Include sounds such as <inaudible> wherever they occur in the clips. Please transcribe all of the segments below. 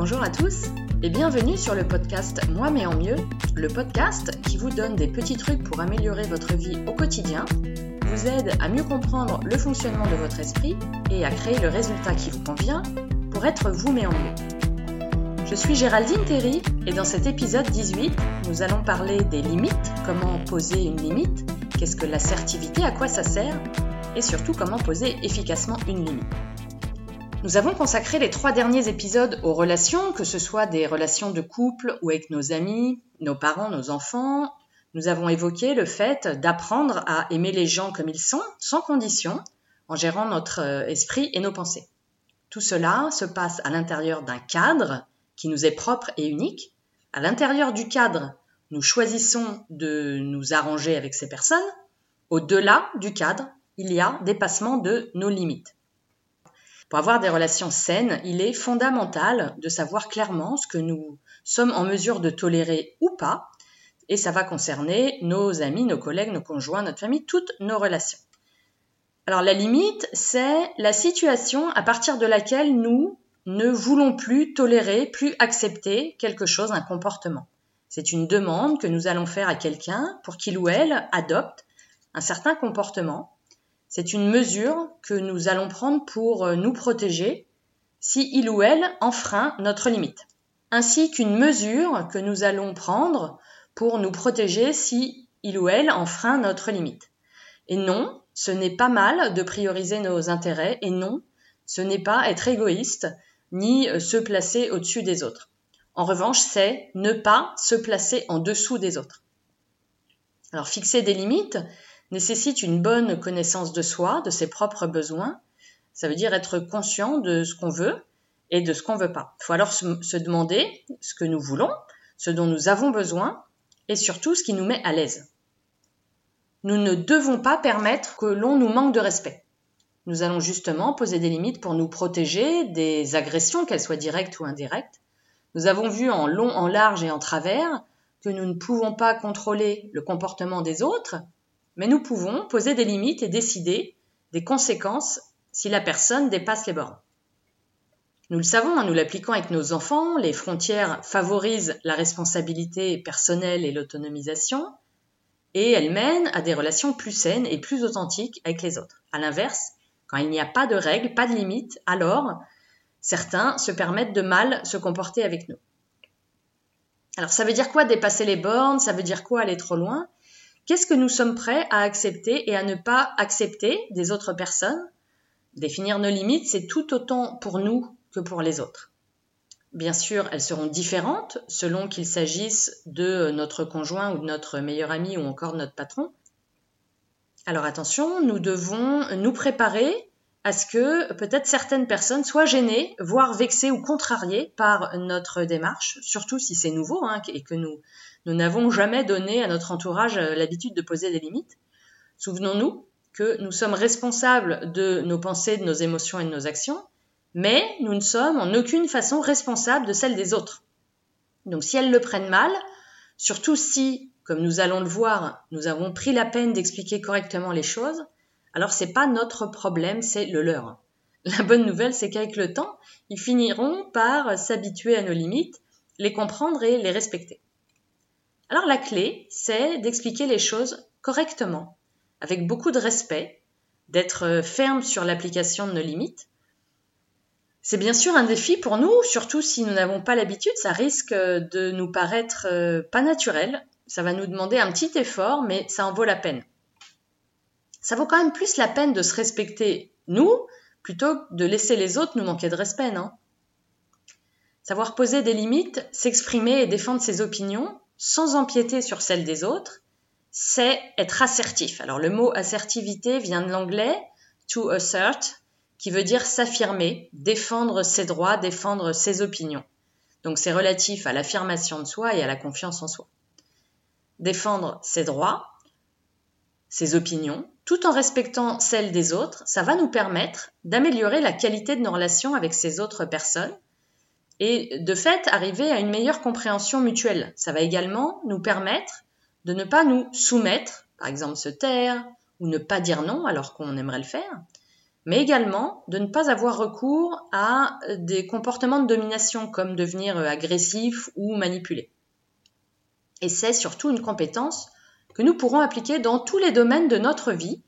Bonjour à tous et bienvenue sur le podcast Moi mais en mieux, le podcast qui vous donne des petits trucs pour améliorer votre vie au quotidien, vous aide à mieux comprendre le fonctionnement de votre esprit et à créer le résultat qui vous convient pour être vous mais en mieux. Je suis Géraldine Terry et dans cet épisode 18, nous allons parler des limites, comment poser une limite, qu'est-ce que l'assertivité, à quoi ça sert et surtout comment poser efficacement une limite. Nous avons consacré les trois derniers épisodes aux relations, que ce soit des relations de couple ou avec nos amis, nos parents, nos enfants. Nous avons évoqué le fait d'apprendre à aimer les gens comme ils sont, sans condition, en gérant notre euh, esprit et nos pensées. Tout cela se passe à l'intérieur d'un cadre qui nous est propre et unique. À l'intérieur du cadre, nous choisissons de nous arranger avec ces personnes. Au-delà du cadre, il y a dépassement de nos limites. Pour avoir des relations saines, il est fondamental de savoir clairement ce que nous sommes en mesure de tolérer ou pas, et ça va concerner nos amis, nos collègues, nos conjoints, notre famille, toutes nos relations. Alors la limite, c'est la situation à partir de laquelle nous ne voulons plus tolérer, plus accepter quelque chose, un comportement. C'est une demande que nous allons faire à quelqu'un pour qu'il ou elle adopte un certain comportement c'est une mesure que nous allons prendre pour euh, nous protéger si il ou elle enfreint notre limite, ainsi qu'une mesure que nous allons prendre pour nous protéger si il ou elle enfreint notre limite. Et non, ce n'est pas mal de prioriser nos intérêts, et non, ce n'est pas être égoïste, ni euh, se placer au-dessus des autres. En revanche, c'est ne pas se placer en dessous des autres. Alors fixer des limites, nécessite une bonne connaissance de soi, de ses propres besoins. Ça veut dire être conscient de ce qu'on veut et de ce qu'on veut pas. Il faut alors se, demander ce que nous voulons, ce dont nous avons besoin et surtout ce qui nous met à l'aise. Nous ne devons pas permettre que l'on nous manque de respect. Nous allons justement poser des limites pour nous protéger des agressions, qu'elles soient directes ou indirectes. Nous avons vu en long, en large et en travers que nous ne pouvons pas contrôler le comportement des autres, mais nous pouvons poser des limites et décider des conséquences si la personne dépasse les bornes. Nous le savons en nous l'appliquant avec nos enfants, les frontières favorisent la responsabilité personnelle et l'autonomisation, et elles mènent à des relations plus saines et plus authentiques avec les autres. À l'inverse, quand il n'y a pas de règles, pas de limites, alors certains se permettent de mal se comporter avec nous. Alors ça veut dire quoi dépasser les bornes? Ça veut dire quoi aller trop loin? Qu'est-ce que nous sommes prêts à accepter et à ne pas accepter des autres personnes? Définir nos limites, c'est tout autant pour nous que pour les autres. Bien sûr, elles seront différentes selon qu'il s'agisse de notre conjoint ou de notre meilleur ami ou encore de notre patron. Alors attention, nous devons nous préparer à ce que peut-être certaines personnes soient gênées, voire vexées ou contrariées par notre démarche, surtout si c'est nouveau hein, et que nous nous n'avons jamais donné à notre entourage euh, l'habitude de poser des limites. Souvenons-nous que nous sommes responsables de nos pensées, de nos émotions et de nos actions, mais nous ne sommes en aucune façon responsables de celles des autres. Donc si elles le prennent mal, surtout si, comme nous allons le voir, nous avons pris la peine d'expliquer correctement les choses, alors c'est pas notre problème, c'est le leur. La bonne nouvelle, c'est qu'avec le temps, ils finiront par s'habituer à nos limites, les comprendre et les respecter. Alors la clé, c'est d'expliquer les choses correctement, avec beaucoup de respect, d'être ferme sur l'application de nos limites. C'est bien sûr un défi pour nous, surtout si nous n'avons pas l'habitude, ça risque de nous paraître euh, pas naturel, ça va nous demander un petit effort, mais ça en vaut la peine. Ça vaut quand même plus la peine de se respecter nous, plutôt que de laisser les autres nous manquer de respect, non? Savoir poser des limites, s'exprimer et défendre ses opinions, sans empiéter sur celle des autres, c'est être assertif. Alors le mot assertivité vient de l'anglais to assert, qui veut dire s'affirmer, défendre ses droits, défendre ses opinions. Donc c'est relatif à l'affirmation de soi et à la confiance en soi. Défendre ses droits, ses opinions, tout en respectant celles des autres, ça va nous permettre d'améliorer la qualité de nos relations avec ces autres personnes et de fait arriver à une meilleure compréhension mutuelle. Ça va également nous permettre de ne pas nous soumettre, par exemple se taire ou ne pas dire non alors qu'on aimerait le faire, mais également de ne pas avoir recours à des comportements de domination comme devenir agressif ou manipulé. Et c'est surtout une compétence que nous pourrons appliquer dans tous les domaines de notre vie,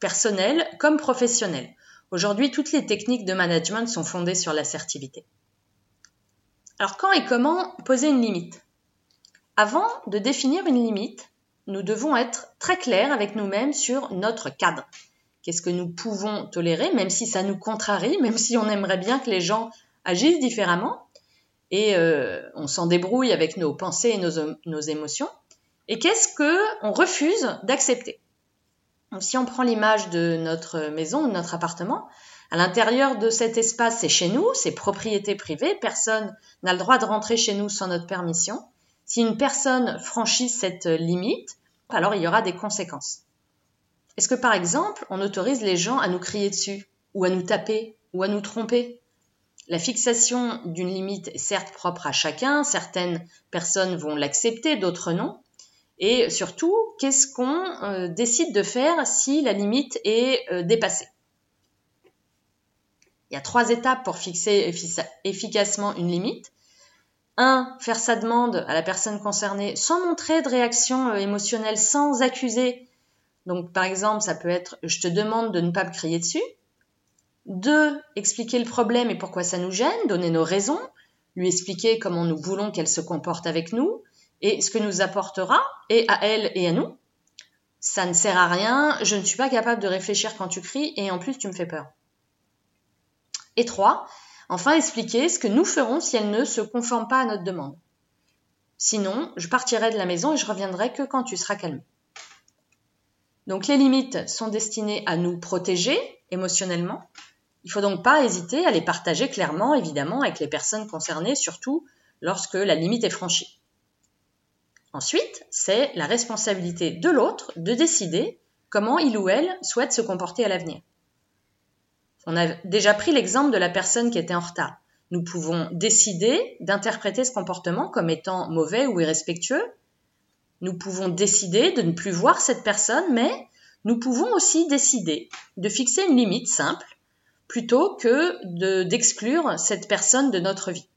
personnelle comme professionnelle. Aujourd'hui, toutes les techniques de management sont fondées sur l'assertivité. Alors quand et comment poser une limite? Avant de définir une limite, nous devons être très clairs avec nous-mêmes sur notre cadre. Qu'est-ce que nous pouvons tolérer, même si ça nous contrarie, <laughs> même si on aimerait bien que les gens agissent différemment, et euh, on s'en débrouille avec nos pensées et nos, nos émotions. Et qu'est-ce que on refuse d'accepter? Si on prend l'image de notre maison ou de notre appartement, à l'intérieur de cet espace, c'est chez nous, c'est propriété privée, personne n'a le droit de rentrer chez nous sans notre permission. Si une personne franchit cette limite, alors il y aura des conséquences. Est-ce que par exemple, on autorise les gens à nous crier dessus, ou à nous taper, ou à nous tromper? La fixation d'une limite est certes propre à chacun, certaines personnes vont l'accepter, d'autres non. Et surtout, qu'est-ce qu'on euh, décide de faire si la limite est euh, dépassée? Il y a trois étapes pour fixer efficacement une limite. 1. Faire sa demande à la personne concernée sans montrer de réaction euh, émotionnelle, sans accuser. Donc, par exemple, ça peut être je te demande de ne pas me crier dessus. 2. Expliquer le problème et pourquoi ça nous gêne, donner nos raisons, lui expliquer comment nous voulons qu'elle se comporte avec nous et ce que nous apportera, et à elle et à nous. Ça ne sert à rien, je ne suis pas capable de réfléchir quand tu cries et en plus tu me fais peur. Et 3. Enfin, expliquer ce que nous ferons si elle ne se conforme pas à notre demande. Sinon, je partirai de la maison et je reviendrai que quand tu seras calme. Donc les limites sont destinées à nous protéger émotionnellement. Il faut donc pas hésiter à les partager clairement, évidemment, avec les personnes concernées, surtout lorsque la limite est franchie. Ensuite, c'est la responsabilité de l'autre de décider comment il ou elle souhaite se comporter à l'avenir. On a déjà pris l'exemple de la personne qui était en retard. Nous pouvons décider d'interpréter ce comportement comme étant mauvais ou irrespectueux. Nous pouvons décider de ne plus voir cette personne, mais nous pouvons aussi décider de fixer une limite simple plutôt que d'exclure cette personne de notre vie.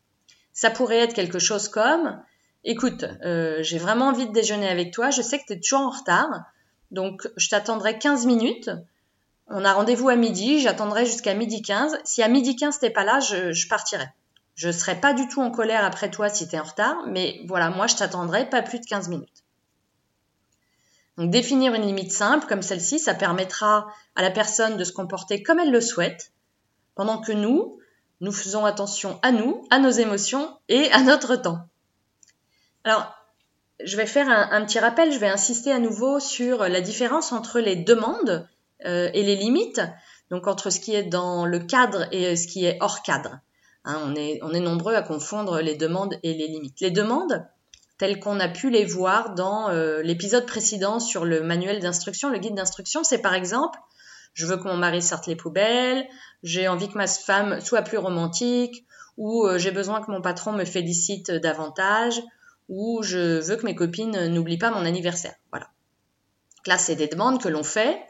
Ça pourrait être quelque chose comme écoute, euh, j'ai vraiment envie de déjeuner avec toi, je sais que tu es toujours en retard, donc je t'attendrai 15 minutes, on a rendez-vous à midi, j'attendrai jusqu'à midi 15. Si à midi 15 t'es pas là, je, partirai. Je serai pas du tout en colère après toi si tu es en retard, mais voilà, moi je t'attendrai pas plus de 15 minutes. Donc définir une limite simple comme celle-ci, ça permettra à la personne de se comporter comme elle le souhaite, pendant que nous, nous faisons attention à nous, à nos émotions et à notre temps. Alors, je vais faire un, petit rappel, je vais insister à nouveau sur la différence entre les demandes euh, et les limites, donc entre ce qui est dans le cadre et ce qui est hors cadre. Hein, on, est, on est nombreux à confondre les demandes et les limites. Les demandes, telles qu'on a pu les voir dans euh, l'épisode précédent sur le manuel d'instruction, le guide d'instruction, c'est par exemple, je veux que mon mari sorte les poubelles, j'ai envie que ma femme soit plus romantique, ou euh, j'ai besoin que mon patron me félicite davantage, ou je veux que mes copines n'oublient pas mon anniversaire. Voilà. là, c'est des demandes que l'on fait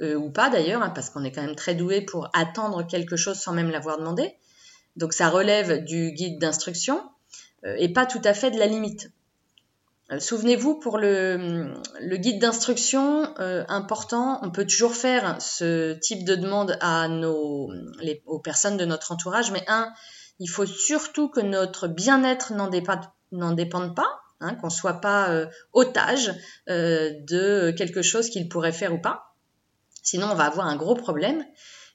euh, ou pas d'ailleurs, hein, parce qu'on est quand même très doué pour attendre quelque chose sans même l'avoir demandé. Donc ça relève du guide d'instruction euh, et pas tout à fait de la limite. Euh, souvenez-vous, pour le, guide d'instruction important, on peut toujours faire ce type de demande aux personnes de notre entourage, mais un, il faut surtout que notre bien-être n'en dépende, pas, hein, qu'on soit pas otage de quelque chose qu'il pourrait faire ou pas. Sinon, on va avoir un gros problème.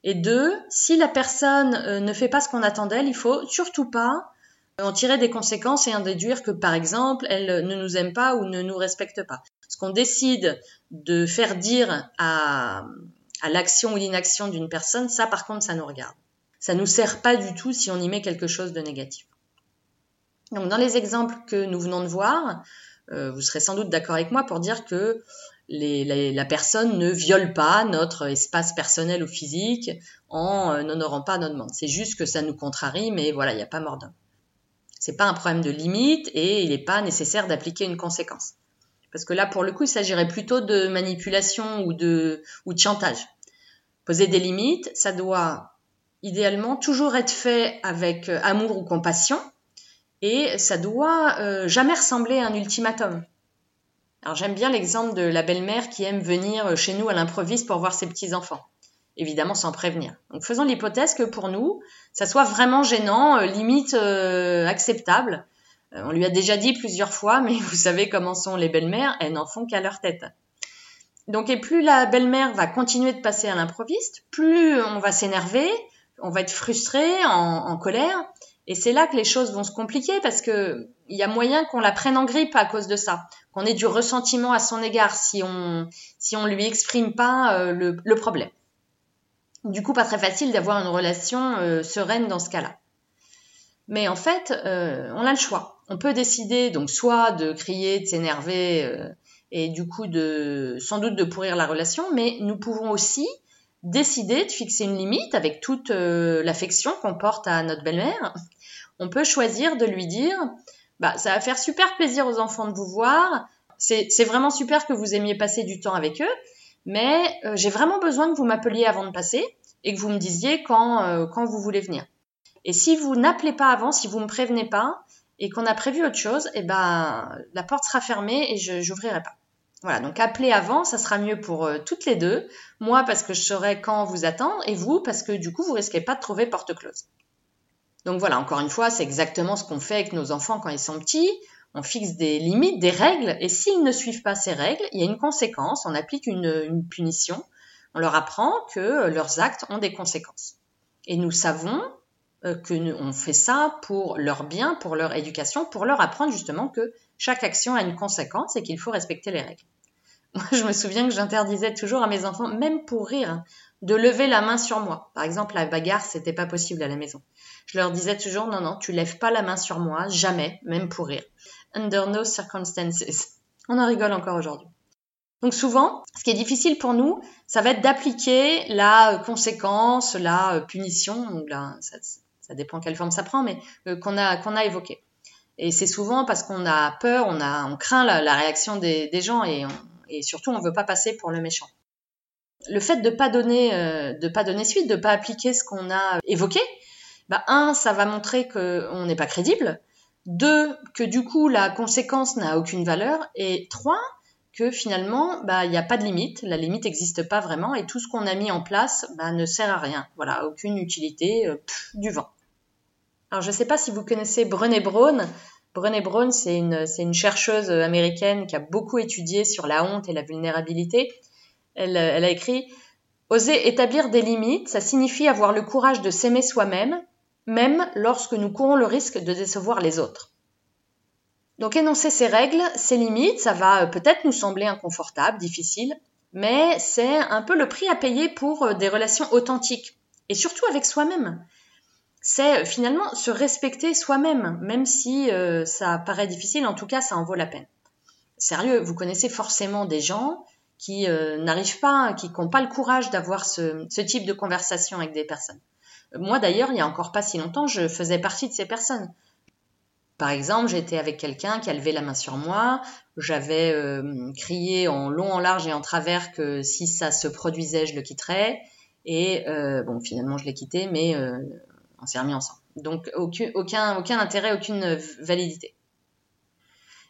Et deux, si la personne euh, ne fait pas ce qu'on attend d'elle, il faut surtout pas euh, en tirer des conséquences et en déduire que, par exemple, elle ne nous aime pas ou ne nous respecte pas. Ce qu'on décide de faire dire à, à l'action ou l'inaction d'une personne, ça, par contre, ça nous regarde. Ça nous sert pas du tout si on y met quelque chose de négatif. Donc, dans les exemples que nous venons de voir, euh, vous serez sans doute d'accord avec moi pour dire que la personne ne viole pas notre espace personnel ou physique en euh, n'honorant pas notre demande. C'est juste que ça nous contrarie, mais voilà, il n'y a pas mort d'homme. C'est pas un problème de limite et il n'est pas nécessaire d'appliquer une conséquence. Parce que là, pour le coup, il s'agirait plutôt de manipulation ou de, ou de chantage. Poser des limites, ça doit idéalement toujours être fait avec euh, amour ou compassion et ça doit euh, jamais ressembler à un ultimatum. Alors j'aime bien l'exemple de la belle-mère qui aime venir chez nous à l'improviste pour voir ses petits-enfants. Évidemment sans prévenir. Donc faisons l'hypothèse que pour nous, ça soit vraiment gênant, euh, limite acceptable. on lui a déjà dit plusieurs fois, mais vous savez comment sont les belles-mères, elles n'en font qu'à leur tête. Donc, et plus la belle-mère va continuer de passer à l'improviste, plus on va s'énerver, on va être frustré, en, colère. Et c'est là que les choses vont se compliquer parce que il y a moyen qu'on la prenne en grippe à cause de ça, qu'on ait du ressentiment à son égard si on si on lui exprime pas euh, le, problème. Du coup, pas très facile d'avoir une relation euh, sereine dans ce cas-là. Mais en fait, euh, on a le choix. On peut décider donc soit de crier, de s'énerver et du coup de sans doute de pourrir la relation, mais nous pouvons aussi décider de fixer une limite avec toute euh, l'affection qu'on porte à notre belle-mère. On peut choisir de lui dire bah ça va faire super plaisir aux enfants de vous voir, c'est vraiment super que vous aimiez passer du temps avec eux, mais euh, j'ai vraiment besoin que vous m'appeliez avant de passer et que vous me disiez quand, euh, quand vous voulez venir. Et si vous n'appelez pas avant, si vous me prévenez pas et qu'on a prévu autre chose, eh ben la porte sera fermée et je n'ouvrirai pas. Voilà, donc appelez avant, ça sera mieux pour euh, toutes les deux. Moi parce que je saurai quand vous attendre et vous parce que du coup vous risquez pas de trouver porte close. Donc voilà, encore une fois, c'est exactement ce qu'on fait avec nos enfants quand ils sont petits. On fixe des limites, des règles, et s'ils ne suivent pas ces règles, il y a une conséquence, on applique une, punition, on leur apprend que leurs actes ont des conséquences. Et nous savons euh, que on fait ça pour leur bien, pour leur éducation, pour leur apprendre justement que chaque action a une conséquence et qu'il faut respecter les règles. <laughs> Moi, je me souviens que j'interdisais toujours à mes enfants, même pour rire, de lever la main sur moi. Par exemple, la bagarre, c'était pas possible à la maison. Je leur disais toujours, non, non, tu lèves pas la main sur moi, jamais, même pour rire. Under no circumstances. <laughs> On en rigole encore aujourd'hui. Donc souvent, ce qui est difficile pour nous, ça va être d'appliquer la conséquence, la punition, ça, ça, dépend quelle forme ça prend, mais euh, qu'on a, qu'on a évoqué. Et c'est souvent parce qu'on a peur, on, a, on craint la, réaction des, gens et, surtout on ne veut pas passer pour le méchant. Le fait de pas donner, euh, pas donner suite, de pas appliquer ce qu'on a évoqué, bah un, ça va montrer qu'on n'est pas crédible. Deux, que du coup la conséquence n'a aucune valeur. Et trois, que finalement, bah, il n'y a pas de limite, la limite n'existe pas vraiment, et tout ce qu'on a mis en place bah, ne sert à rien. Voilà, aucune utilité, euh, du vent. Alors, je ne sais pas si vous connaissez Brené Brown. Brené Brown, c'est une, chercheuse américaine qui a beaucoup étudié sur la honte et la vulnérabilité. Elle, elle a écrit Oser établir des limites, ça signifie avoir le courage de s'aimer soi-même, même lorsque nous courons le risque de décevoir les autres. Donc énoncer ces règles, ces limites, ça va peut-être nous sembler inconfortable, difficile, mais c'est un peu le prix à payer pour des relations authentiques, et surtout avec soi-même c'est euh, finalement se respecter soi-même, même si euh, ça paraît difficile, en tout cas ça en vaut la peine. Sérieux, vous connaissez forcément des gens qui euh, n'arrivent pas, qui n'ont pas le courage d'avoir ce, type de conversation avec des personnes. Moi d'ailleurs, il y a encore pas si longtemps, je faisais partie de ces personnes. Par exemple, j'étais avec quelqu'un qui a levé la main sur moi, j'avais crié en long, en large et en travers que si ça se produisait, je le quitterais. Et bon, finalement, je l'ai quitté, mais on s'est remis ensemble. Donc aucun, intérêt, aucune validité.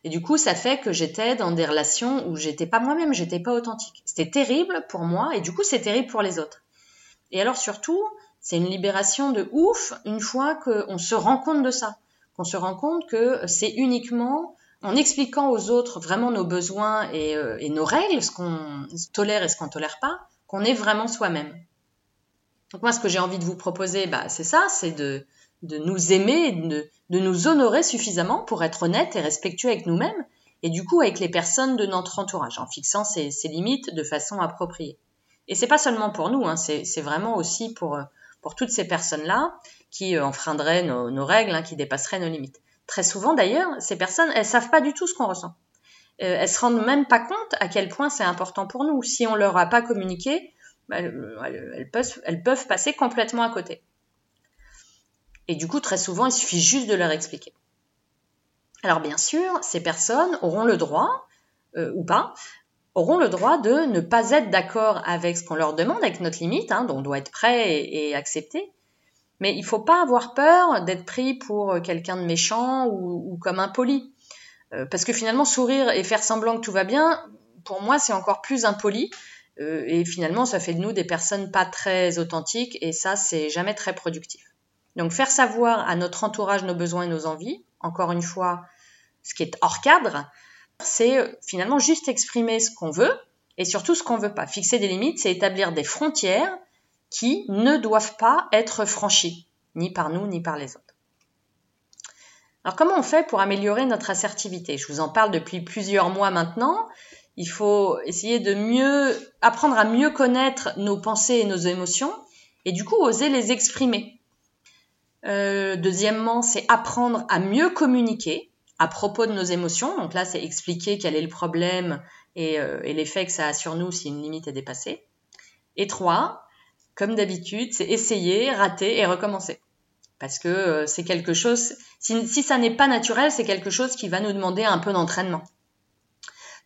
Et du coup, ça fait que j'étais dans des relations où j'étais pas moi-même, j'étais pas authentique. C'était terrible pour moi et du coup, c'est terrible pour les autres. Et alors surtout, c'est une libération de ouf une fois qu'on se rend compte de ça, qu'on se rend compte que c'est uniquement en expliquant aux autres vraiment nos besoins et, euh, et nos règles, ce qu'on tolère et ce qu'on tolère pas, qu'on est vraiment soi-même. Donc moi, ce que j'ai envie de vous proposer, bah, c'est ça, c'est de, de nous aimer, de, de nous honorer suffisamment pour être honnête et respectueux avec nous-mêmes, et du coup avec les personnes de notre entourage, en fixant ces, limites de façon appropriée. Et c'est pas seulement pour nous, hein, c'est vraiment aussi pour, pour toutes ces personnes-là qui euh, enfreindraient nos, règles, hein, qui dépasseraient nos limites. Très souvent d'ailleurs, ces personnes, elles savent pas du tout ce qu'on ressent. Euh, elles se rendent même pas compte à quel point c'est important pour nous. Si on leur a pas communiqué, bah, elles, peuvent, passer complètement à côté. Et du coup, très souvent, il suffit juste de leur expliquer. Alors bien sûr, ces personnes auront le droit, euh, ou pas, auront le droit de ne pas être d'accord avec ce qu'on leur demande, avec notre limite, hein, dont on doit être prêt et, accepter. Mais il faut pas avoir peur d'être pris pour quelqu'un de méchant ou, comme impoli. Euh, parce que finalement, sourire et faire semblant que tout va bien, pour moi, c'est encore plus impoli. Euh, et finalement, ça fait de nous des personnes pas très authentiques et ça, c'est jamais très productif. Donc, faire savoir à notre entourage nos besoins et nos envies, encore une fois, ce qui est hors cadre, c'est euh, finalement juste exprimer ce qu'on veut et surtout ce qu'on veut pas. Fixer des limites, c'est établir des frontières qui ne doivent pas être franchies, ni par nous, ni par les autres. Alors comment on fait pour améliorer notre assertivité? Je vous en parle depuis plusieurs mois maintenant. Il faut essayer de mieux apprendre à mieux connaître nos pensées et nos émotions et du coup oser les exprimer. Euh, deuxièmement, c'est apprendre à mieux communiquer à propos de nos émotions. Donc là, c'est expliquer quel est le problème euh, et, l'effet que ça a sur nous si une limite est dépassée. Et trois, comme d'habitude, c'est essayer, rater et recommencer. Parce que euh, c'est quelque chose, si, ça n'est pas naturel, c'est quelque chose qui va nous demander un peu d'entraînement.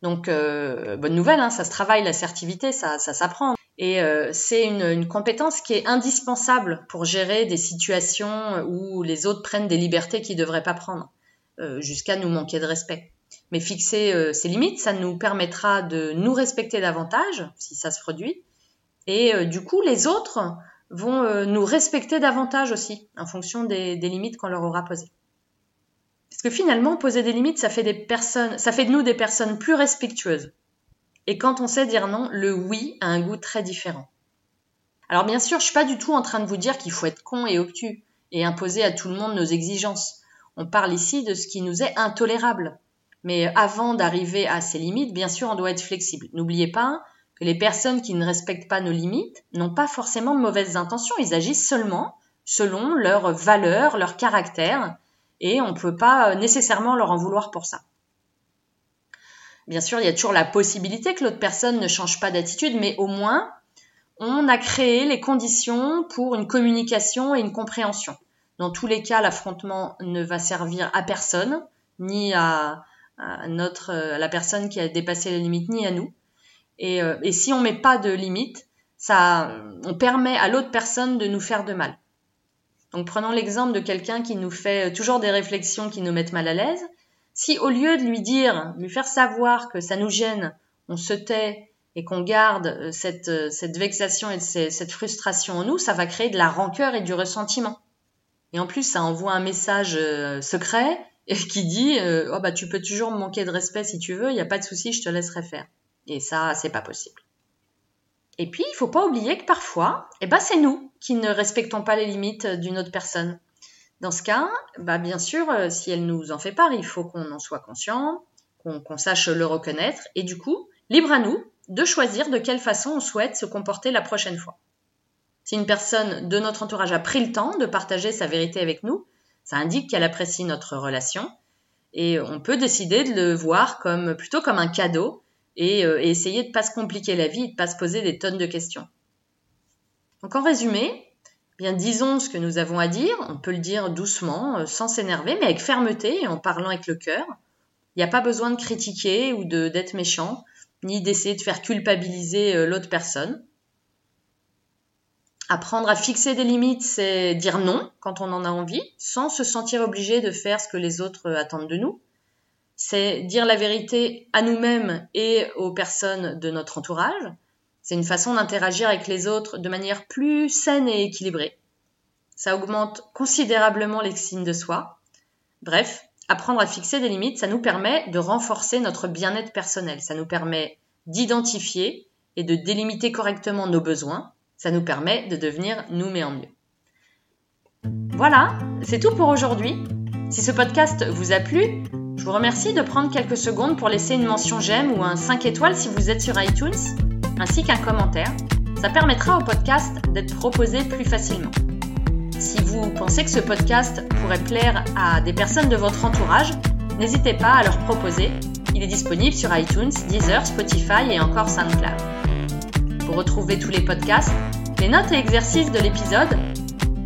Donc, euh, bonne nouvelle, hein, ça se travaille, l'assertivité, ça, ça s'apprend. Et c'est une, une, compétence qui est indispensable pour gérer des situations où les autres prennent des libertés qu'ils ne devraient pas prendre. Euh, jusqu'à nous manquer de respect. Mais fixer euh, ces limites, ça nous permettra de nous respecter davantage, si ça se produit, et euh, du coup, les autres vont nous respecter davantage aussi, en fonction des, des limites qu'on leur aura posées. Parce que finalement, poser des limites, ça fait des personnes, ça fait de nous des personnes plus respectueuses. Et quand on sait dire non, le oui a un goût très différent. Alors bien sûr, je suis pas du tout en train de vous dire qu'il faut être con et obtus et imposer à tout le monde nos exigences. On parle ici de ce qui nous est intolérable. Mais avant d'arriver à ces limites, bien sûr, on doit être flexible. N'oubliez pas que les personnes qui ne respectent pas nos limites n'ont pas forcément de mauvaises intentions. Ils agissent seulement selon leurs valeurs, leur caractère, et on ne peut pas nécessairement leur en vouloir pour ça. Bien sûr, il y a toujours la possibilité que l'autre personne ne change pas d'attitude, mais au moins, on a créé les conditions pour une communication et une compréhension. Dans tous les cas, l'affrontement ne va servir à personne, ni à, notre, la personne qui a dépassé la limite, ni à nous. Et, euh, si on met pas de limite, ça, on permet à l'autre personne de nous faire de mal. Donc prenons l'exemple de quelqu'un qui nous fait toujours des réflexions qui nous mettent mal à l'aise. Si au lieu de lui dire, lui faire savoir que ça nous gêne, on se tait et qu'on garde euh, cette, euh, cette vexation et cette frustration en nous, ça va créer de la rancœur et du ressentiment. Et en plus, ça envoie un message euh, secret <laughs> qui dit euh, oh bah tu peux toujours me manquer de respect si tu veux, il n'y a pas de souci, je te laisserai faire. Et ça, c'est pas possible. Et puis, il faut pas oublier que parfois, eh ben, c'est nous qui ne respectons pas les limites d'une autre personne. Dans ce cas, bah, bien sûr, euh, si elle nous en fait part, il faut qu'on en soit conscient, qu'on sache le reconnaître, et du coup, libre à nous de choisir de quelle façon on souhaite se comporter la prochaine fois. Si une personne de notre entourage a pris le temps de partager sa vérité avec nous, ça indique qu'elle apprécie notre relation et on peut décider de le voir comme plutôt comme un cadeau et, euh, essayer de ne pas se compliquer la vie et de ne pas se poser des tonnes de questions. Donc en résumé, bien disons ce que nous avons à dire, on peut le dire doucement, euh, sans s'énerver, mais avec fermeté et en parlant avec le cœur. Il n'y a pas besoin de critiquer ou d'être méchant, ni d'essayer de faire culpabiliser euh, l'autre personne. Apprendre à fixer des limites, c'est dire non quand on en a envie, sans se sentir obligé de faire ce que les autres attendent de nous. C'est dire la vérité à nous-mêmes et aux personnes de notre entourage. C'est une façon d'interagir avec les autres de manière plus saine et équilibrée. Ça augmente considérablement l'estime de soi. Bref, apprendre à fixer des limites, ça nous permet de renforcer notre bien-être personnel. Ça nous permet d'identifier et de délimiter correctement nos besoins ça nous permet de devenir nous mais en mieux. Voilà, c'est tout pour aujourd'hui. Si ce podcast vous a plu, je vous remercie de prendre quelques secondes pour laisser une mention j'aime ou un 5 étoiles si vous êtes sur iTunes, ainsi qu'un commentaire. Ça permettra au podcast d'être proposé plus facilement. Si vous pensez que ce podcast pourrait plaire à des personnes de votre entourage, n'hésitez pas à leur proposer. Il est disponible sur iTunes, Deezer, Spotify et encore SoundCloud. Pour retrouver tous les podcasts, les notes et exercices de l'épisode,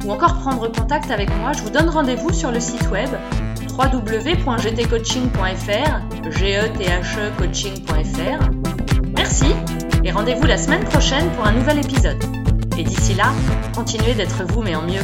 ou encore prendre contact avec moi, je vous donne rendez-vous sur le site web www.gtcoaching.fr, g e e coaching.fr, Merci et rendez-vous la semaine prochaine pour un nouvel épisode. Et d'ici là, continuez d'être vous mais en mieux.